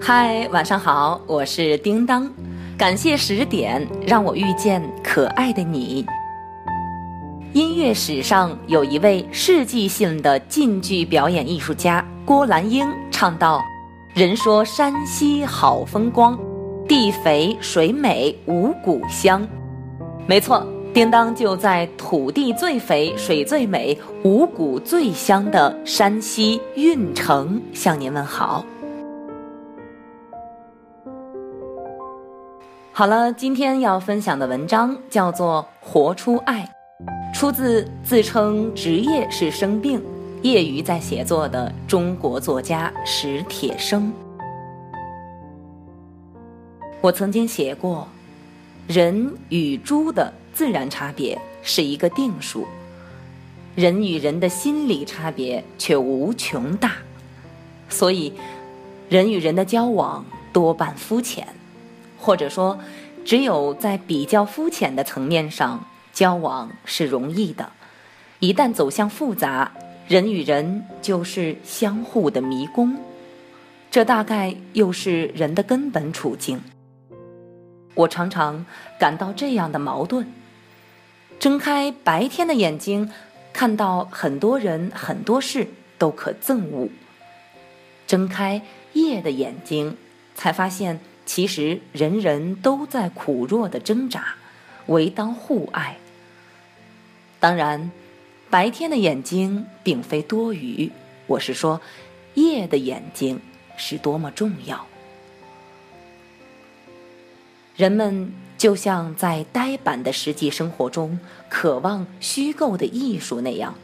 嗨，晚上好，我是叮当，感谢十点让我遇见可爱的你。音乐史上有一位世纪性的晋剧表演艺术家郭兰英唱道：“人说山西好风光，地肥水美五谷香。”没错，叮当就在土地最肥、水最美、五谷最香的山西运城向您问好。好了，今天要分享的文章叫做《活出爱》，出自自称职业是生病、业余在写作的中国作家史铁生。我曾经写过，人与猪的自然差别是一个定数，人与人的心理差别却无穷大，所以人与人的交往多半肤浅。或者说，只有在比较肤浅的层面上交往是容易的，一旦走向复杂，人与人就是相互的迷宫。这大概又是人的根本处境。我常常感到这样的矛盾：睁开白天的眼睛，看到很多人很多事都可憎恶；睁开夜的眼睛，才发现。其实人人都在苦弱的挣扎，唯当互爱。当然，白天的眼睛并非多余，我是说，夜的眼睛是多么重要。人们就像在呆板的实际生活中渴望虚构的艺术那样，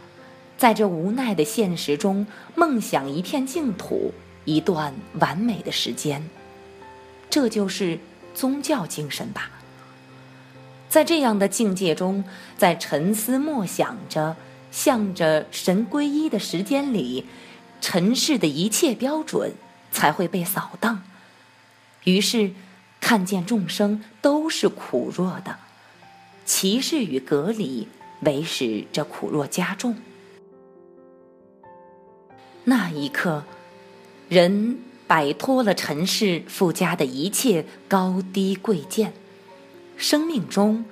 在这无奈的现实中梦想一片净土，一段完美的时间。这就是宗教精神吧。在这样的境界中，在沉思默想着、向着神归依的时间里，尘世的一切标准才会被扫荡。于是，看见众生都是苦弱的，歧视与隔离，唯使这苦弱加重。那一刻，人。摆脱了尘世附加的一切高低贵贱，生命中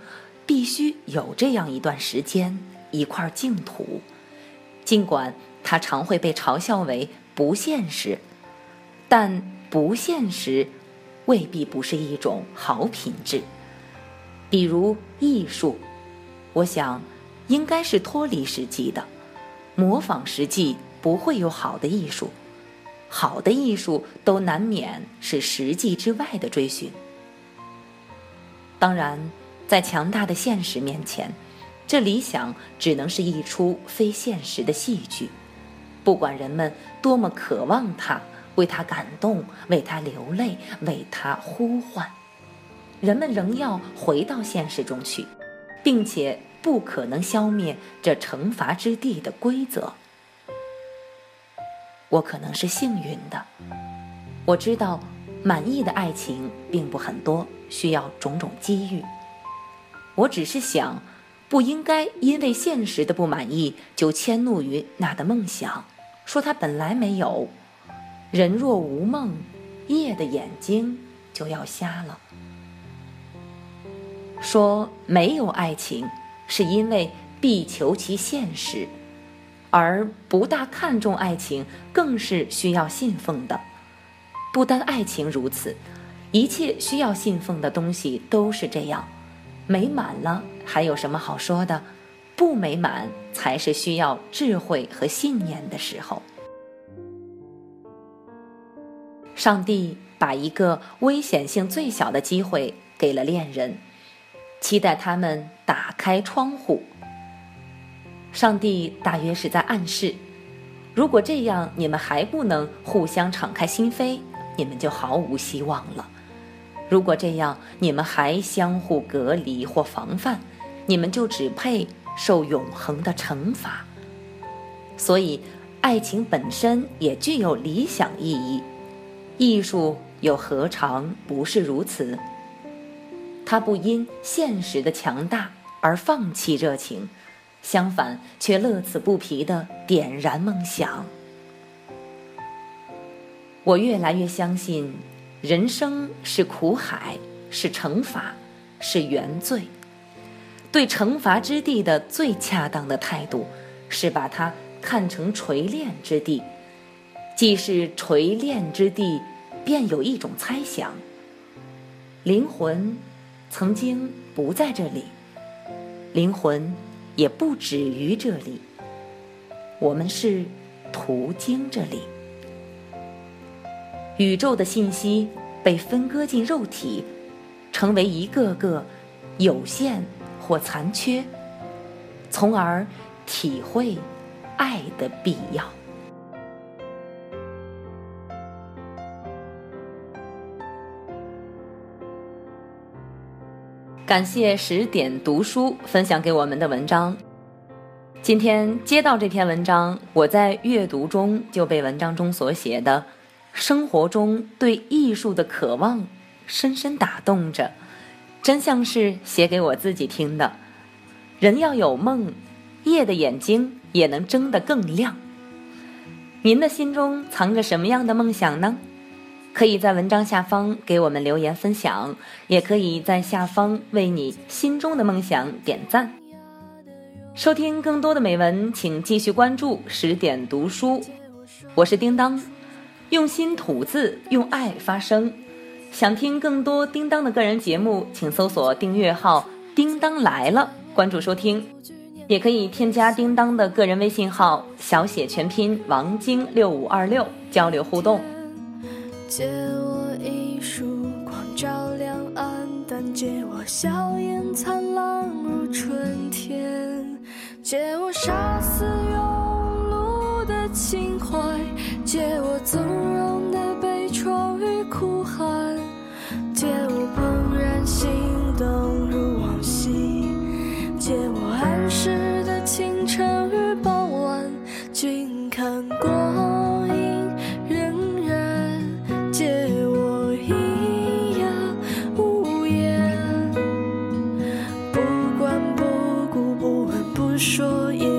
必须有这样一段时间，一块净土。尽管它常会被嘲笑为不现实，但不现实未必不是一种好品质。比如艺术，我想应该是脱离实际的，模仿实际不会有好的艺术。好的艺术都难免是实际之外的追寻。当然，在强大的现实面前，这理想只能是一出非现实的戏剧。不管人们多么渴望它，为它感动，为它流泪，为它呼唤，人们仍要回到现实中去，并且不可能消灭这惩罚之地的规则。我可能是幸运的，我知道满意的爱情并不很多，需要种种机遇。我只是想，不应该因为现实的不满意就迁怒于那的梦想，说他本来没有。人若无梦，夜的眼睛就要瞎了。说没有爱情，是因为必求其现实。而不大看重爱情，更是需要信奉的。不单爱情如此，一切需要信奉的东西都是这样。美满了，还有什么好说的？不美满，才是需要智慧和信念的时候。上帝把一个危险性最小的机会给了恋人，期待他们打开窗户。上帝大约是在暗示：如果这样你们还不能互相敞开心扉，你们就毫无希望了；如果这样你们还相互隔离或防范，你们就只配受永恒的惩罚。所以，爱情本身也具有理想意义，艺术又何尝不是如此？它不因现实的强大而放弃热情。相反，却乐此不疲的点燃梦想。我越来越相信，人生是苦海，是惩罚，是原罪。对惩罚之地的最恰当的态度，是把它看成锤炼之地。既是锤炼之地，便有一种猜想：灵魂曾经不在这里，灵魂也不止于这里。我们是途经这里。宇宙的信息被分割进肉体，成为一个个有限或残缺，从而体会爱的必要。感谢十点读书分享给我们的文章。今天接到这篇文章，我在阅读中就被文章中所写的。生活中对艺术的渴望，深深打动着，真像是写给我自己听的。人要有梦，夜的眼睛也能睁得更亮。您的心中藏着什么样的梦想呢？可以在文章下方给我们留言分享，也可以在下方为你心中的梦想点赞。收听更多的美文，请继续关注十点读书。我是叮当。用心吐字，用爱发声。想听更多叮当的个人节目，请搜索订阅号“叮当来了”，关注收听。也可以添加叮当的个人微信号，小写全拼王晶六五二六，交流互动。借我一束光照亮暗淡，借我笑颜灿烂如春天，借我杀死庸碌的情怀。借我纵容的悲怆与哭喊，借我说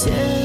前。